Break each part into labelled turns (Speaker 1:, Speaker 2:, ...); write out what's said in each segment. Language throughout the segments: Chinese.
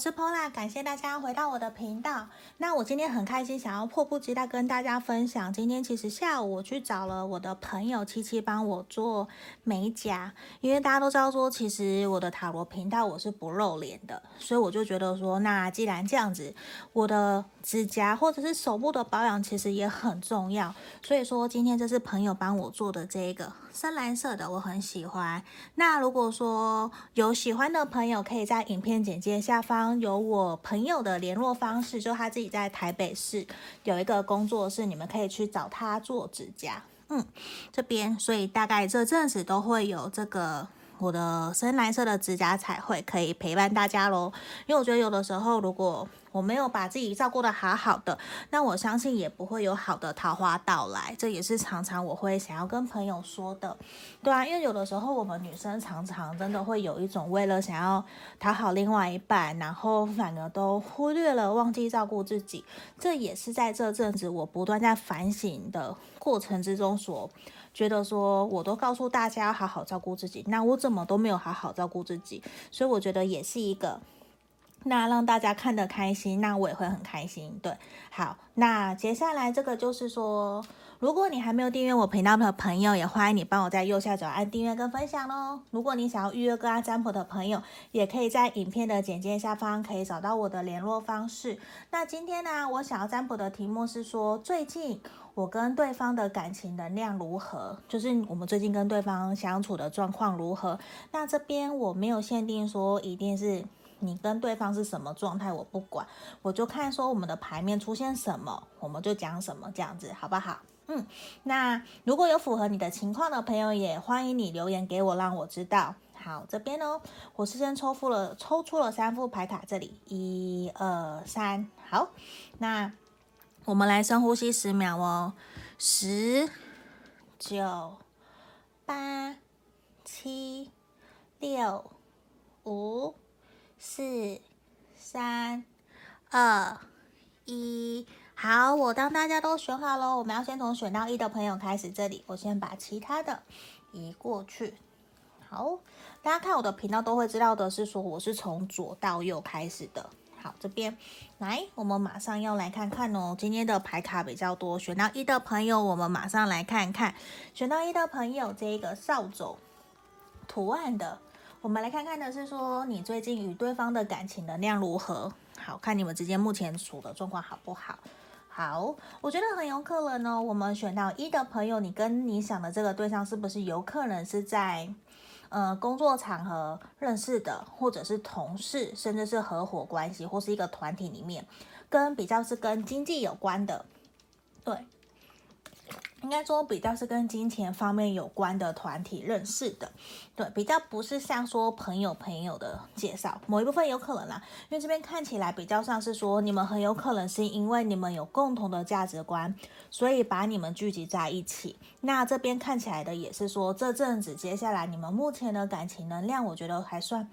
Speaker 1: 是 Pola，感谢大家回到我的频道。那我今天很开心，想要迫不及待跟大家分享。今天其实下午我去找了我的朋友七七帮我做美甲，因为大家都知道说，其实我的塔罗频道我是不露脸的，所以我就觉得说，那既然这样子，我的指甲或者是手部的保养其实也很重要。所以说今天这是朋友帮我做的这个深蓝色的，我很喜欢。那如果说有喜欢的朋友，可以在影片简介下方。有我朋友的联络方式，就他自己在台北市有一个工作室，你们可以去找他做指甲。嗯，这边，所以大概这阵子都会有这个。我的深蓝色的指甲彩绘可以陪伴大家喽，因为我觉得有的时候如果我没有把自己照顾得好好的，那我相信也不会有好的桃花到来。这也是常常我会想要跟朋友说的，对啊，因为有的时候我们女生常常真的会有一种为了想要讨好另外一半，然后反而都忽略了忘记照顾自己。这也是在这阵子我不断在反省的过程之中所。觉得说，我都告诉大家要好好照顾自己，那我怎么都没有好好照顾自己？所以我觉得也是一个，那让大家看得开心，那我也会很开心。对，好，那接下来这个就是说。如果你还没有订阅我频道的朋友，也欢迎你帮我在右下角按订阅跟分享喽。如果你想要预约个案占卜的朋友，也可以在影片的简介下方可以找到我的联络方式。那今天呢，我想要占卜的题目是说，最近我跟对方的感情能量如何？就是我们最近跟对方相处的状况如何？那这边我没有限定说一定是你跟对方是什么状态，我不管，我就看说我们的牌面出现什么，我们就讲什么，这样子好不好？嗯，那如果有符合你的情况的朋友，也欢迎你留言给我，让我知道。好，这边哦，我是先抽出了抽出了三副牌卡，这里一二三，好，那我们来深呼吸十秒哦，十、九、八、七、六、五、四、三、二、一。好，我当大家都选好了，我们要先从选到一的朋友开始。这里我先把其他的移过去。好，大家看我的频道都会知道的是说，我是从左到右开始的。好，这边来，我们马上要来看看哦。今天的牌卡比较多，选到一的朋友，我们马上来看看。选到一的朋友，这个扫帚图案的，我们来看看的是说，你最近与对方的感情能量如何？好，看你们之间目前处的状况好不好？好，我觉得很有可能呢。我们选到一的朋友，你跟你想的这个对象是不是有可能是在呃工作场合认识的，或者是同事，甚至是合伙关系，或是一个团体里面，跟比较是跟经济有关的，对。应该说比较是跟金钱方面有关的团体认识的，对，比较不是像说朋友朋友的介绍，某一部分有可能啦，因为这边看起来比较像是说你们很有可能是因为你们有共同的价值观，所以把你们聚集在一起。那这边看起来的也是说这阵子接下来你们目前的感情能量，我觉得还算。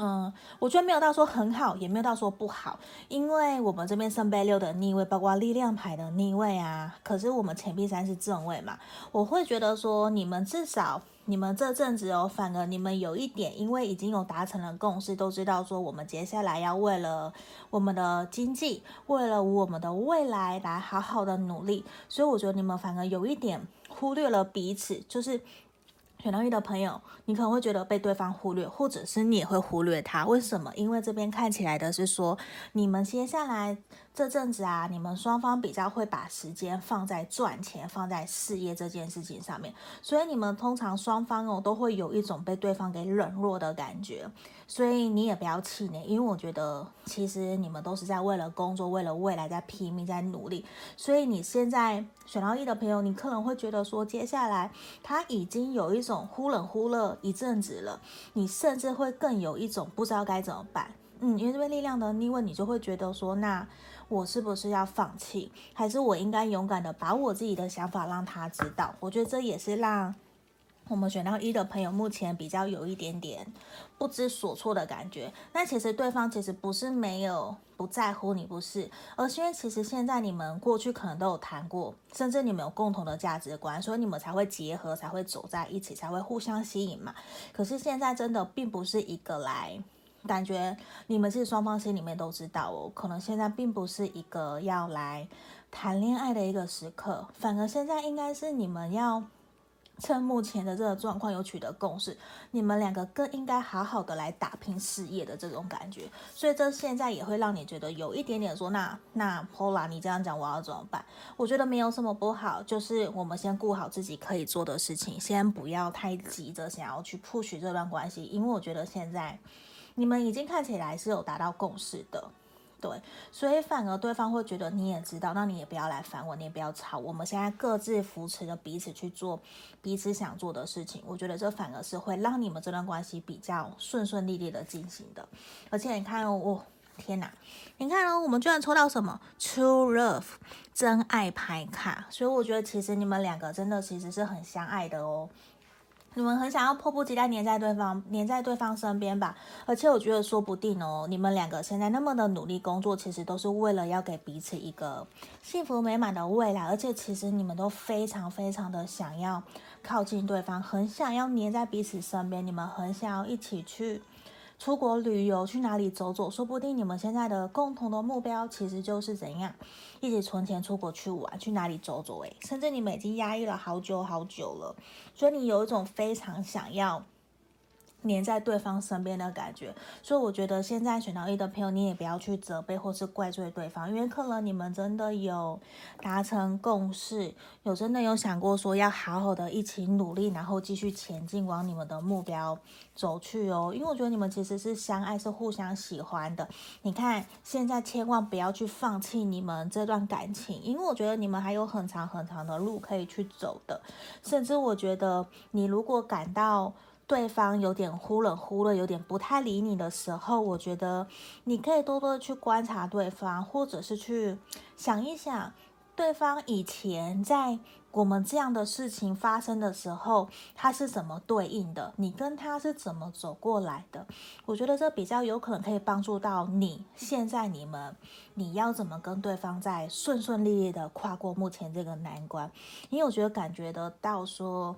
Speaker 1: 嗯，我觉得没有到说很好，也没有到说不好，因为我们这边圣杯六的逆位，包括力量牌的逆位啊，可是我们钱币三是正位嘛，我会觉得说你们至少你们这阵子哦，反而你们有一点，因为已经有达成了共识，都知道说我们接下来要为了我们的经济，为了我们的未来来好好的努力，所以我觉得你们反而有一点忽略了彼此，就是。选到一的朋友，你可能会觉得被对方忽略，或者是你也会忽略他。为什么？因为这边看起来的是说，你们接下来这阵子啊，你们双方比较会把时间放在赚钱、放在事业这件事情上面，所以你们通常双方哦都会有一种被对方给冷落的感觉。所以你也不要气馁，因为我觉得其实你们都是在为了工作、为了未来在拼命、在努力。所以你现在选到一的朋友，你可能会觉得说，接下来他已经有一种忽冷忽热一阵子了，你甚至会更有一种不知道该怎么办。嗯，因为这边力量的逆位，你就会觉得说，那我是不是要放弃，还是我应该勇敢的把我自己的想法让他知道？我觉得这也是让。我们选到一的朋友，目前比较有一点点不知所措的感觉。那其实对方其实不是没有不在乎你，不是，而是因为其实现在你们过去可能都有谈过，甚至你们有共同的价值观，所以你们才会结合，才会走在一起，才会互相吸引嘛。可是现在真的并不是一个来感觉你们是双方心里面都知道哦，可能现在并不是一个要来谈恋爱的一个时刻，反而现在应该是你们要。趁目前的这个状况有取得共识，你们两个更应该好好的来打拼事业的这种感觉，所以这现在也会让你觉得有一点点说，那那 Pola 你这样讲我要怎么办？我觉得没有什么不好，就是我们先顾好自己可以做的事情，先不要太急着想要去 push 这段关系，因为我觉得现在你们已经看起来是有达到共识的。对，所以反而对方会觉得你也知道，那你也不要来烦我，你也不要吵。我们现在各自扶持着彼此去做彼此想做的事情，我觉得这反而是会让你们这段关系比较顺顺利利的进行的。而且你看哦，天哪，你看哦，我们居然抽到什么 True Love 真爱牌卡，所以我觉得其实你们两个真的其实是很相爱的哦。你们很想要迫不及待黏在对方，黏在对方身边吧？而且我觉得说不定哦，你们两个现在那么的努力工作，其实都是为了要给彼此一个幸福美满的未来。而且其实你们都非常非常的想要靠近对方，很想要黏在彼此身边。你们很想要一起去。出国旅游，去哪里走走？说不定你们现在的共同的目标其实就是怎样，一起存钱出国去玩，去哪里走走？诶，甚至你们已经压抑了好久好久了，所以你有一种非常想要。黏在对方身边的感觉，所以我觉得现在选到一的朋友，你也不要去责备或是怪罪对方，因为可能你们真的有达成共识，有真的有想过说要好好的一起努力，然后继续前进，往你们的目标走去哦。因为我觉得你们其实是相爱，是互相喜欢的。你看，现在千万不要去放弃你们这段感情，因为我觉得你们还有很长很长的路可以去走的。甚至我觉得，你如果感到对方有点忽冷忽热，有点不太理你的时候，我觉得你可以多多的去观察对方，或者是去想一想，对方以前在我们这样的事情发生的时候，他是怎么对应的？你跟他是怎么走过来的？我觉得这比较有可能可以帮助到你。现在你们，你要怎么跟对方在顺顺利利的跨过目前这个难关？因为我觉得感觉得到说。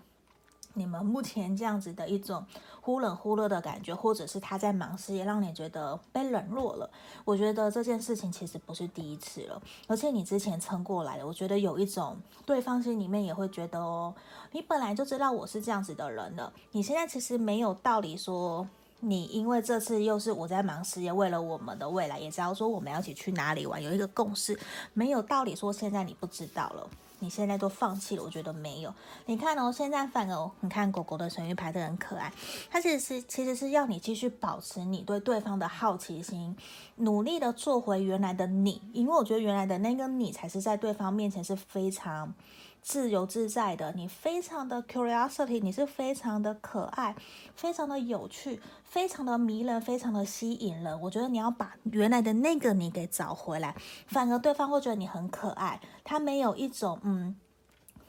Speaker 1: 你们目前这样子的一种忽冷忽热的感觉，或者是他在忙事业，让你觉得被冷落了。我觉得这件事情其实不是第一次了，而且你之前撑过来了。我觉得有一种对方心里面也会觉得哦，你本来就知道我是这样子的人了，你现在其实没有道理说你因为这次又是我在忙事业，为了我们的未来，也知道说我们要一起去哪里玩，有一个共识，没有道理说现在你不知道了。你现在都放弃了，我觉得没有。你看哦，现在反而你看狗狗的神諭牌的很可爱，它其实是其实是要你继续保持你对对方的好奇心，努力的做回原来的你，因为我觉得原来的那个你才是在对方面前是非常。自由自在的，你非常的 curiosity，你是非常的可爱，非常的有趣，非常的迷人，非常的吸引人。我觉得你要把原来的那个你给找回来，反而对方会觉得你很可爱，他没有一种嗯。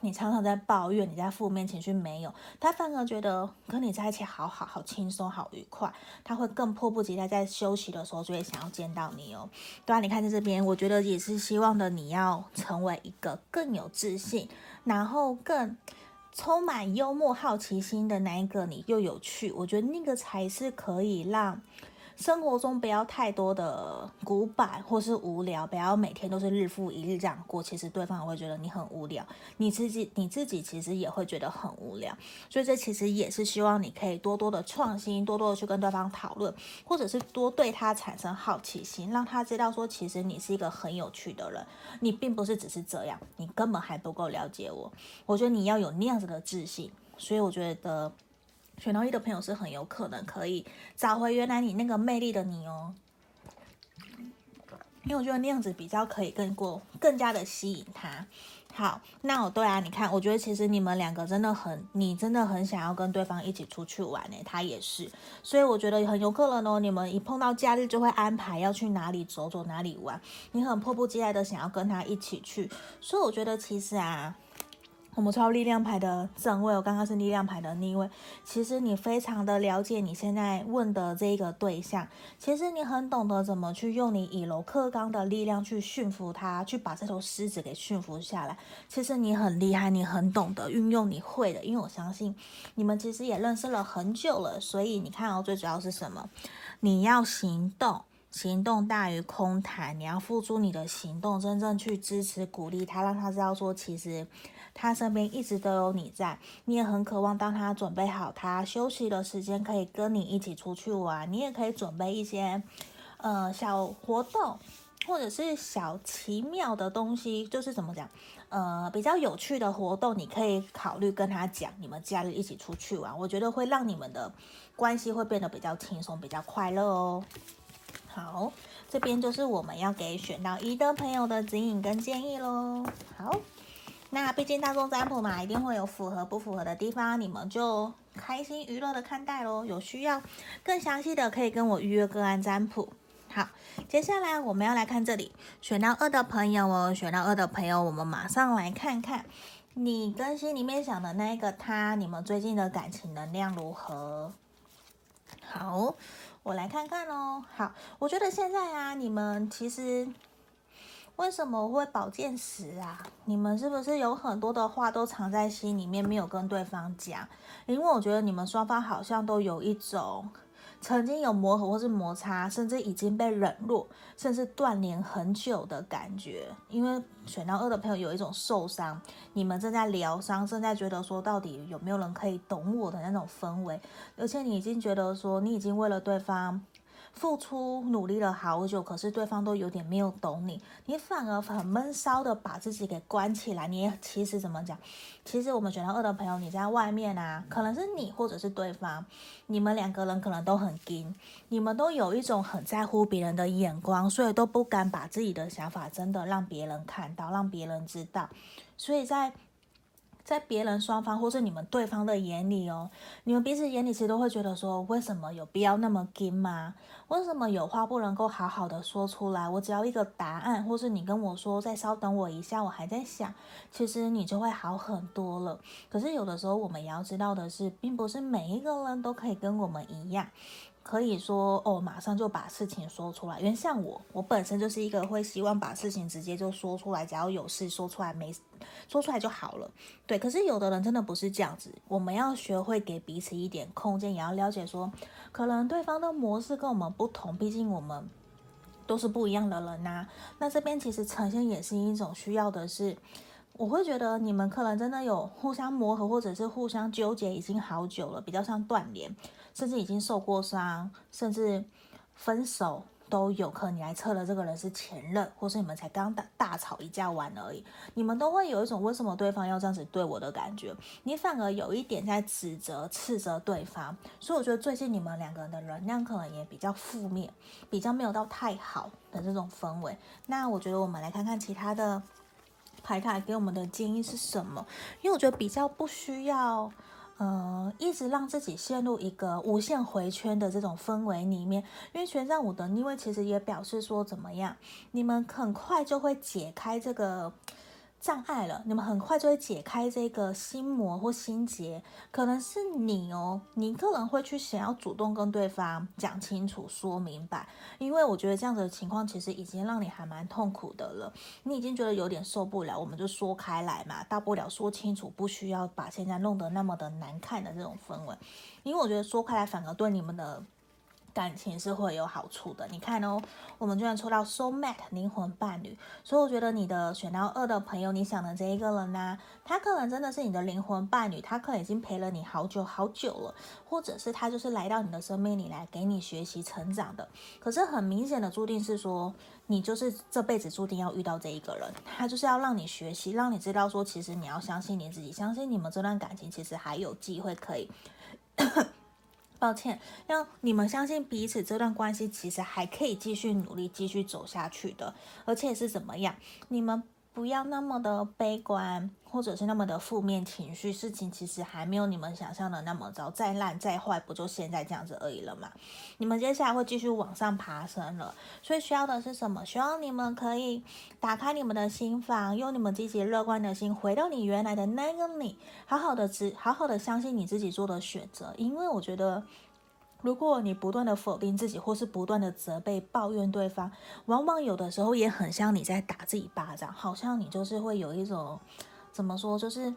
Speaker 1: 你常常在抱怨，你在负面情绪没有，他反而觉得跟你在一起好好好轻松好愉快，他会更迫不及待在休息的时候就会想要见到你哦。对啊，你看在这边，我觉得也是希望的你要成为一个更有自信，然后更充满幽默好奇心的那一个你又有趣，我觉得那个才是可以让。生活中不要太多的古板或是无聊，不要每天都是日复一日这样过。其实对方也会觉得你很无聊，你自己你自己其实也会觉得很无聊。所以这其实也是希望你可以多多的创新，多多的去跟对方讨论，或者是多对他产生好奇心，让他知道说其实你是一个很有趣的人，你并不是只是这样，你根本还不够了解我。我觉得你要有那样子的自信，所以我觉得。选到一的朋友是很有可能可以找回原来你那个魅力的你哦，因为我觉得那样子比较可以更过更加的吸引他。好，那我对啊，你看，我觉得其实你们两个真的很，你真的很想要跟对方一起出去玩呢，他也是，所以我觉得很有可能哦，你们一碰到假日就会安排要去哪里走走，哪里玩，你很迫不及待的想要跟他一起去，所以我觉得其实啊。我们抽到力量牌的正位，我刚刚是力量牌的逆位。其实你非常的了解你现在问的这个对象，其实你很懂得怎么去用你以柔克刚的力量去驯服他，去把这头狮子给驯服下来。其实你很厉害，你很懂得运用，你会的。因为我相信你们其实也认识了很久了，所以你看哦，最主要是什么？你要行动。行动大于空谈，你要付出你的行动，真正去支持、鼓励他，让他知道说，其实他身边一直都有你在。你也很渴望，当他准备好他休息的时间，可以跟你一起出去玩。你也可以准备一些呃小活动，或者是小奇妙的东西，就是怎么讲，呃比较有趣的活动，你可以考虑跟他讲，你们假日一起出去玩。我觉得会让你们的关系会变得比较轻松、比较快乐哦。好，这边就是我们要给选到一的朋友的指引跟建议喽。好，那毕竟大众占卜嘛，一定会有符合不符合的地方，你们就开心娱乐的看待喽。有需要更详细的，可以跟我预约个案占卜。好，接下来我们要来看这里，选到二的朋友哦，选到二的朋友，我们马上来看看你跟心里面想的那个他，你们最近的感情能量如何？好。我来看看哦。好，我觉得现在啊，你们其实为什么会宝剑十啊？你们是不是有很多的话都藏在心里面，没有跟对方讲？因为我觉得你们双方好像都有一种。曾经有磨合或是摩擦，甚至已经被冷落，甚至断联很久的感觉。因为选到二的朋友有一种受伤，你们正在疗伤，正在觉得说到底有没有人可以懂我的那种氛围，而且你已经觉得说你已经为了对方。付出努力了好久，可是对方都有点没有懂你，你反而很闷骚的把自己给关起来。你也其实怎么讲？其实我们选到二的朋友，你在外面啊，可能是你或者是对方，你们两个人可能都很硬，你们都有一种很在乎别人的眼光，所以都不敢把自己的想法真的让别人看到，让别人知道，所以在。在别人双方或是你们对方的眼里哦，你们彼此眼里其实都会觉得说，为什么有必要那么紧吗？为什么有话不能够好好的说出来？我只要一个答案，或是你跟我说再稍等我一下，我还在想，其实你就会好很多了。可是有的时候我们也要知道的是，并不是每一个人都可以跟我们一样。可以说哦，马上就把事情说出来。因为像我，我本身就是一个会希望把事情直接就说出来，只要有事说出来，没说出来就好了。对，可是有的人真的不是这样子。我们要学会给彼此一点空间，也要了解说，可能对方的模式跟我们不同，毕竟我们都是不一样的人呐。那这边其实呈现也是一种需要的是，我会觉得你们可能真的有互相磨合，或者是互相纠结已经好久了，比较像断联。甚至已经受过伤，甚至分手都有可能。你来测的这个人是前任，或是你们才刚大大吵一架完而已，你们都会有一种为什么对方要这样子对我的感觉。你反而有一点在指责、斥责对方，所以我觉得最近你们两个人的能量可能也比较负面，比较没有到太好的这种氛围。那我觉得我们来看看其他的牌卡给我们的建议是什么，因为我觉得比较不需要。呃，一直让自己陷入一个无限回圈的这种氛围里面，因为权杖五的逆位其实也表示说怎么样，你们很快就会解开这个。障碍了，你们很快就会解开这个心魔或心结，可能是你哦，你个人会去想要主动跟对方讲清楚、说明白，因为我觉得这样子的情况其实已经让你还蛮痛苦的了，你已经觉得有点受不了，我们就说开来嘛，大不了说清楚，不需要把现在弄得那么的难看的这种氛围，因为我觉得说开来反而对你们的。感情是会有好处的，你看哦，我们居然抽到 soul mate 灵魂伴侣，所以我觉得你的选到二的朋友，你想的这一个人呢、他可能真的是你的灵魂伴侣，他可能已经陪了你好久好久了，或者是他就是来到你的生命里来给你学习成长的。可是很明显的注定是说，你就是这辈子注定要遇到这一个人，他就是要让你学习，让你知道说，其实你要相信你自己，相信你们这段感情其实还有机会可以。抱歉，让你们相信彼此，这段关系其实还可以继续努力、继续走下去的。而且是怎么样？你们不要那么的悲观，或者是那么的负面情绪。事情其实还没有你们想象的那么糟，再烂再坏，不就现在这样子而已了吗？你们接下来会继续往上爬升了，所以需要的是什么？需要你们可以打开你们的心房，用你们积极乐观的心，回到你原来的那个你，好好的只好好的相信你自己做的选择，因为我觉得。如果你不断的否定自己，或是不断的责备、抱怨对方，往往有的时候也很像你在打自己巴掌，好像你就是会有一种怎么说，就是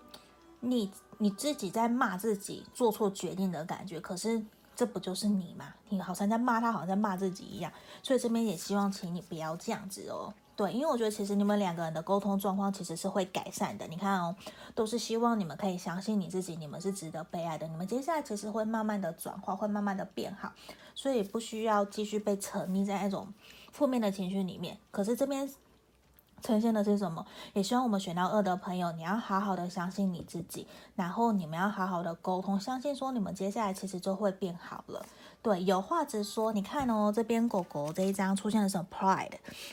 Speaker 1: 你你自己在骂自己做错决定的感觉。可是这不就是你吗？你好像在骂他，好像在骂自己一样。所以这边也希望请你不要这样子哦。对，因为我觉得其实你们两个人的沟通状况其实是会改善的。你看哦，都是希望你们可以相信你自己，你们是值得被爱的。你们接下来其实会慢慢的转化，会慢慢的变好，所以不需要继续被沉溺在那种负面的情绪里面。可是这边呈现的是什么？也希望我们选到二的朋友，你要好好的相信你自己，然后你们要好好的沟通，相信说你们接下来其实就会变好了。对，有话直说。你看哦，这边狗狗这一张出现的是 pride，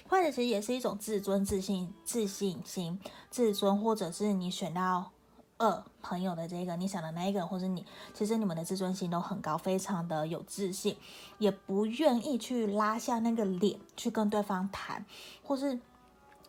Speaker 1: 或者其实也是一种自尊、自信、自信心、自尊，或者是你选到二朋友的这个，你想的那一个，或是你，其实你们的自尊心都很高，非常的有自信，也不愿意去拉下那个脸去跟对方谈，或是。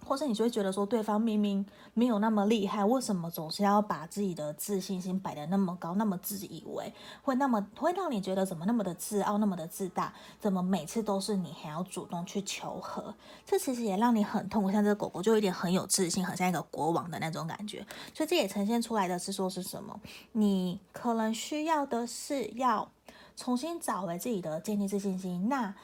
Speaker 1: 或者你就会觉得说，对方明明没有那么厉害，为什么总是要把自己的自信心摆得那么高，那么自以为会那么会让你觉得怎么那么的自傲，那么的自大？怎么每次都是你还要主动去求和？这其实也让你很痛苦。像这个狗狗就有点很有自信，很像一个国王的那种感觉。所以这也呈现出来的是说是什么？你可能需要的是要重新找回自己的建立自信心。那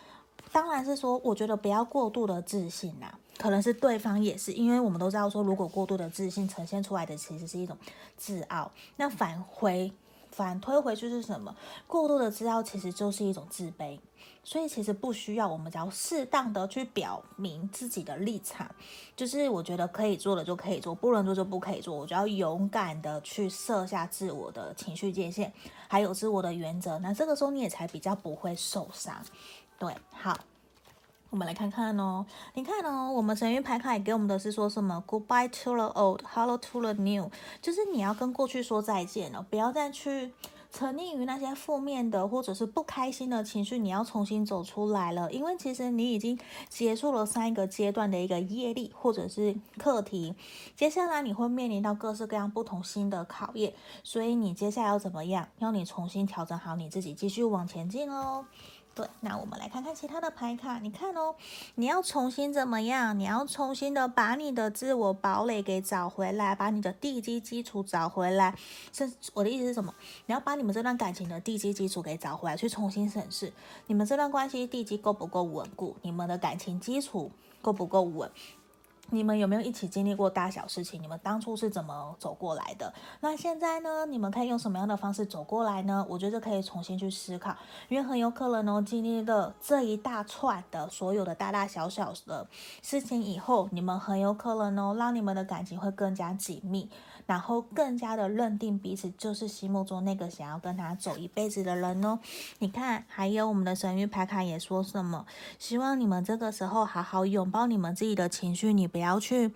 Speaker 1: 当然是说，我觉得不要过度的自信呐、可能是对方也是，因为我们都知道说，如果过度的自信呈现出来的其实是一种自傲，那返回反推回去是什么？过度的自傲其实就是一种自卑，所以其实不需要，我们只要适当的去表明自己的立场，就是我觉得可以做的就可以做，不能做就不可以做，我就要勇敢的去设下自我的情绪界限，还有自我的原则，那这个时候你也才比较不会受伤。对，好。我们来看看哦，你看哦，我们神諭牌卡也给我们的是说什么？Goodbye to the old, hello to the new，就是你要跟过去说再见了，不要再去沉溺于那些负面的或者是不开心的情绪，你要重新走出来了，因为其实你已经结束了上一个阶段的一个业力或者是课题，接下来你会面临到各式各样不同新的考验，所以你接下来要怎么样？要你重新调整好你自己，继续往前进哦。对，那我们来看看其他的牌卡。你看哦，你要重新怎么样？你要重新的把你的自我堡垒给找回来，把你的地基基础找回来。是我的意思是什么？你要把你们这段感情的地基基础给找回来，去重新审视你们这段关系地基够不够稳固，你们的感情基础够不够稳。你们有没有一起经历过大小事情？你们当初是怎么走过来的？那现在呢？你们可以用什么样的方式走过来呢？我觉得可以重新去思考，因为很有可能哦，经历了这一大串的所有的大大小小的事情以后，你们很有可能哦，让你们的感情会更加紧密。然后更加的认定彼此就是心目中那个想要跟他走一辈子的人哦。你看，还有我们的神域牌卡也说什么？希望你们这个时候好好拥抱你们自己的情绪，你不要去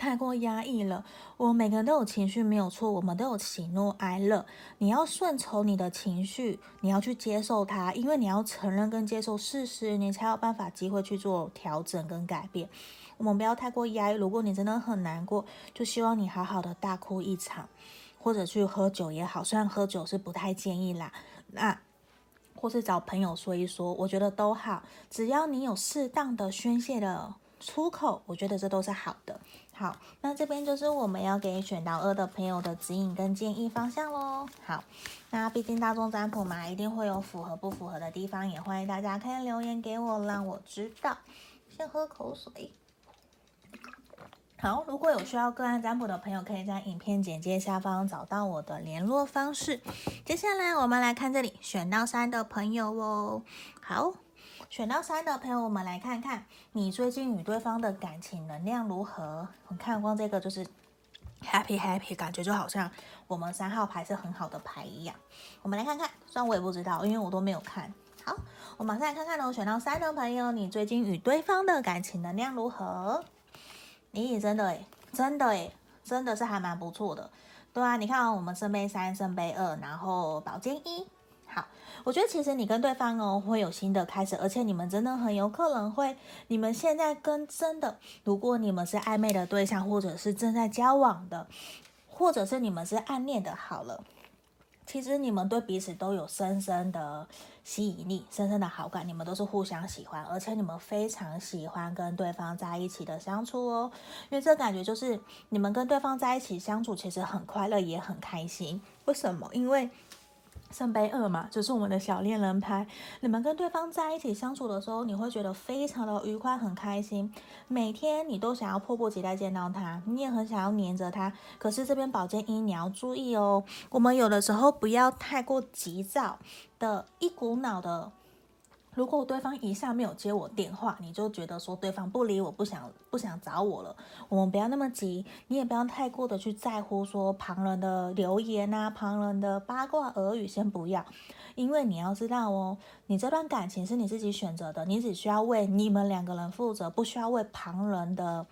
Speaker 1: 太过压抑了。我每个人都有情绪，没有错，我们都有喜怒哀乐。你要顺从你的情绪，你要去接受它，因为你要承认跟接受事实，你才有办法机会去做调整跟改变。我们不要太过压抑。如果你真的很难过，就希望你好好的大哭一场，或者去喝酒也好。虽然喝酒是不太建议啦，那或是找朋友说一说，我觉得都好。只要你有适当的宣泄的出口，我觉得这都是好的。好，那这边就是我们要给选到二的朋友的指引跟建议方向喽。好，那毕竟大众占卜嘛，一定会有符合不符合的地方，也欢迎大家可以留言给我，让我知道。先喝口水。好，如果有需要个案占卜的朋友，可以在影片简介下方找到我的联络方式。接下来我们来看这里选到三的朋友哦。好，选到三的朋友，我们来看看你最近与对方的感情能量如何。我看光这个就是 happy happy，感觉就好像我们三号牌是很好的牌一样。我们来看看，虽然我也不知道，因为我都没有看。好，我马上来看看哦。选到三的朋友，你最近与对方的感情能量如何？咦，真的诶，真的诶，真的是还蛮不错的。对啊，你看哦，我们圣杯三、圣杯二，然后宝剑一。好，我觉得其实你跟对方哦会有新的开始，而且你们真的很有可能会，你们现在跟真的，如果你们是暧昧的对象，或者是正在交往的，或者是你们是暗恋的，好了，其实你们对彼此都有深深的吸引力，深深的好感，你们都是互相喜欢，而且你们非常喜欢跟对方在一起的相处哦，因为这感觉就是你们跟对方在一起相处，其实很快乐，也很开心。为什么？因为。圣杯二嘛，就是我们的小恋人牌。你们跟对方在一起相处的时候，你会觉得非常的愉快，很开心。每天你都想要迫不及待见到他，你也很想要黏着他。可是这边宝剑一，你要注意哦，我们有的时候不要太过急躁的，一股脑的。如果对方一下没有接我电话，你就觉得说对方不理我，不想不想找我了。我们不要那么急，你也不要太过的去在乎说旁人的留言啊，旁人的八卦耳语，先不要。因为你要知道哦，你这段感情是你自己选择的，你只需要为你们两个人负责，不需要为旁人的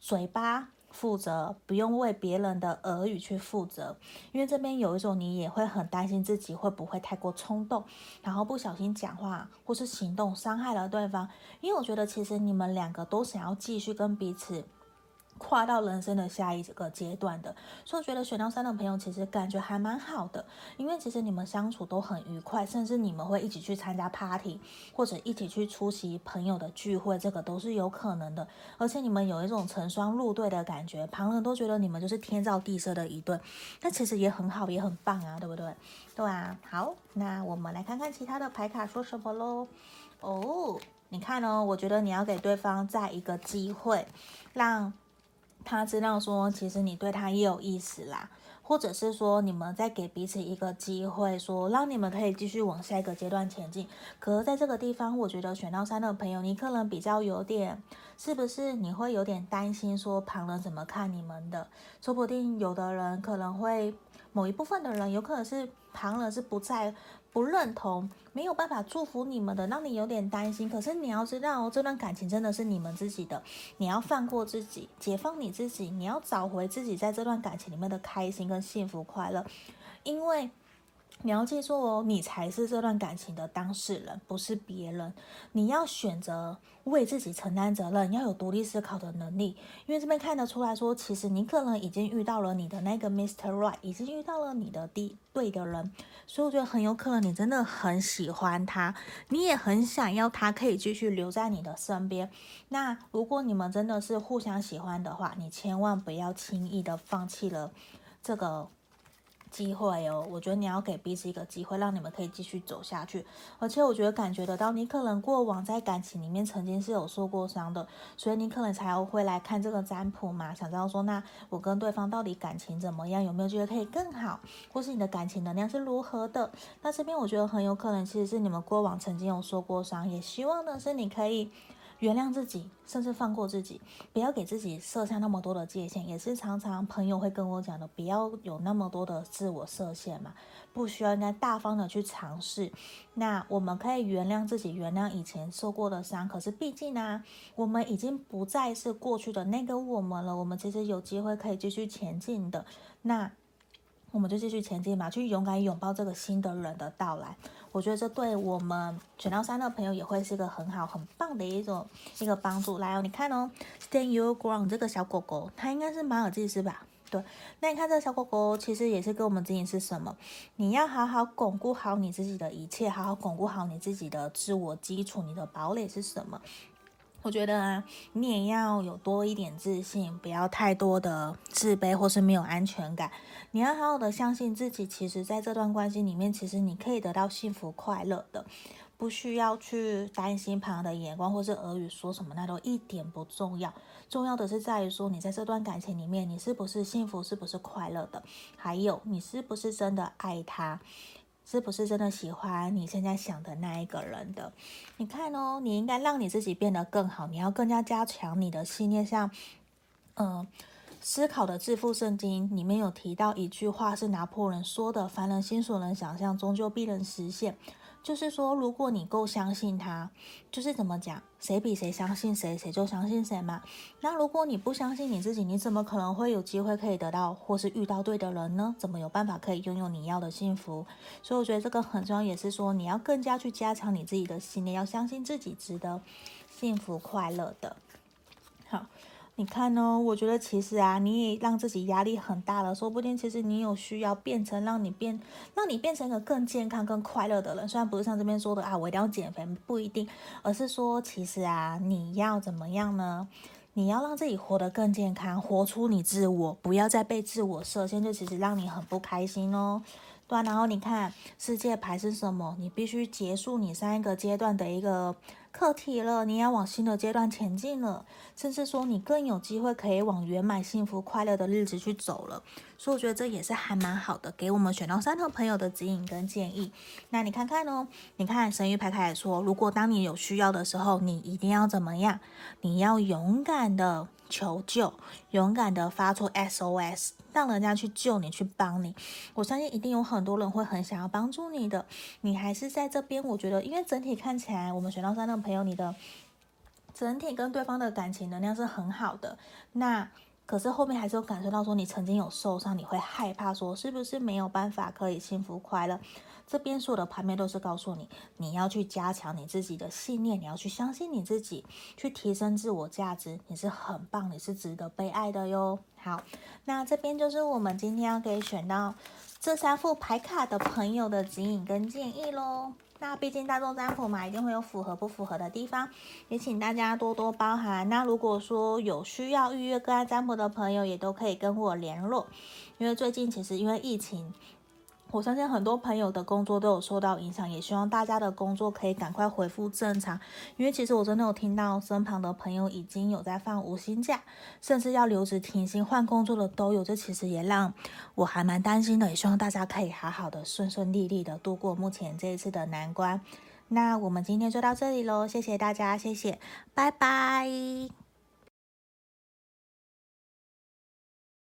Speaker 1: 嘴巴。负责，不用为别人的耳语去负责，因为这边有一种你也会很担心自己会不会太过冲动，然后不小心讲话或是行动伤害了对方。因为我觉得其实你们两个都想要继续跟彼此。跨到人生的下一个阶段的，所以我觉得选到三的朋友其实感觉还蛮好的，因为其实你们相处都很愉快，甚至你们会一起去参加 party，或者一起去出席朋友的聚会，这个都是有可能的。而且你们有一种成双入对的感觉，旁人都觉得你们就是天造地设的一对，那其实也很好，也很棒啊，对不对？对啊，好，那我们来看看其他的牌卡说什么喽。哦，你看哦，我觉得你要给对方再一个机会，让。他知道说，其实你对他也有意思啦，或者是说，你们再给彼此一个机会，说让你们可以继续往下一个阶段前进。可是在这个地方，我觉得选到三的朋友，你可能比较有点，是不是你会有点担心说旁人怎么看你们的？说不定有的人可能会，某一部分的人有可能是旁人是不在。不认同，没有办法祝福你们的，让你有点担心。可是你要知道，这段感情真的是你们自己的，你要放过自己，解放你自己，你要找回自己在这段感情里面的开心跟幸福快乐，因为。你要记住哦，你才是这段感情的当事人，不是别人。你要选择为自己承担责任，要有独立思考的能力。因为这边看得出来说，其实你可能已经遇到了你的那个 Mr. Right，已经遇到了你的第对的人。所以我觉得很有可能你真的很喜欢他，你也很想要他可以继续留在你的身边。那如果你们真的是互相喜欢的话，你千万不要轻易的放弃了这个。机会哦，我觉得你要给彼此一个机会，让你们可以继续走下去。而且我觉得感觉得到，你可能过往在感情里面曾经是有受过伤的，所以你可能才会来看这个占卜嘛，想知道说，那我跟对方到底感情怎么样，有没有觉得可以更好，或是你的感情能量是如何的？那这边我觉得很有可能其实是你们过往曾经有受过伤，也希望呢是你可以。原谅自己，甚至放过自己，不要给自己设下那么多的界限，也是常常朋友会跟我讲的，不要有那么多的自我设限嘛，不需要应该大方的去尝试。那我们可以原谅自己，原谅以前受过的伤，可是毕竟呢、我们已经不再是过去的那个我们了，我们其实有机会可以继续前进的。那。我们就继续前进吧，去勇敢拥抱这个新的人的到来。我觉得这对我们选到三的朋友也会是一个很好、很棒的一种一个帮助。来哦，你看哦，Stand Your Ground 这个小狗狗，它应该是马尔济斯吧？对。那你看这个小狗狗，其实也是跟我们指引是什么？你要好好巩固好你自己的一切，好好巩固好你自己的自我基础，你的堡垒是什么？我觉得啊，你也要有多一点自信，不要太多的自卑或是没有安全感。你要好好的相信自己，其实在这段关系里面，其实你可以得到幸福快乐的，不需要去担心旁人的眼光或是耳语说什么，那都一点不重要。重要的是在于说，你在这段感情里面，你是不是幸福，是不是快乐的？还有，你是不是真的爱他？是不是真的喜欢你现在想的那一个人的？你看哦，你应该让你自己变得更好，你要更加加强你的信念。像，嗯、思考的致富圣经里面有提到一句话，是拿破仑说的：“凡人心所能想象，终究必能实现。”就是说，如果你够相信他，就是怎么讲，谁比谁相信谁，谁就相信谁嘛。那如果你不相信你自己，你怎么可能会有机会可以得到或是遇到对的人呢？怎么有办法可以拥有你要的幸福？所以我觉得这个很重要，也是说你要更加去加强你自己的信念，要相信自己值得幸福快乐的。好。你看呢？我觉得其实啊，你也让自己压力很大了。说不定其实你有需要变成让你变，让你变成一个更健康、更快乐的人。虽然不是像这边说的啊，我一定要减肥，不一定，而是说其实啊，你要怎么样呢？你要让自己活得更健康，活出你自我，不要再被自我设限，就其实让你很不开心哦。对，然后你看世界牌是什么？你必须结束你上一个阶段的一个。课题了，你要往新的阶段前进了，甚至说你更有机会可以往圆满、幸福、快乐的日子去走了。所以我觉得这也是还蛮好的，给我们选到三的朋友的指引跟建议。那你看看哦，你看神谕牌开始说，如果当你有需要的时候，你一定要怎么样？你要勇敢的求救，勇敢的发出 SOS。让人家去救你，去帮你，我相信一定有很多人会很想要帮助你的。你还是在这边，我觉得，因为整体看起来，我们选到三的朋友，你的整体跟对方的感情能量是很好的。那可是后面还是有感受到说，你曾经有受伤，你会害怕说，是不是没有办法可以幸福快乐？这边所有的牌面都是告诉你，你要去加强你自己的信念，你要去相信你自己，去提升自我价值，你是很棒，你是值得被爱的哟。好，那这边就是我们今天要给选到这三副牌卡的朋友的指引跟建议喽。那毕竟大众占卜嘛，一定会有符合不符合的地方，也请大家多多包涵。那如果说有需要预约个案占卜的朋友，也都可以跟我联络，因为最近其实因为疫情。我相信很多朋友的工作都有受到影响，也希望大家的工作可以赶快恢复正常。因为其实我真的有听到身旁的朋友已经有在放无薪假，甚至要留职停薪换工作的都有，这其实也让我还蛮担心的。也希望大家可以好好的顺顺利利的度过目前这一次的难关。那我们今天就到这里喽，谢谢大家，谢谢，拜拜。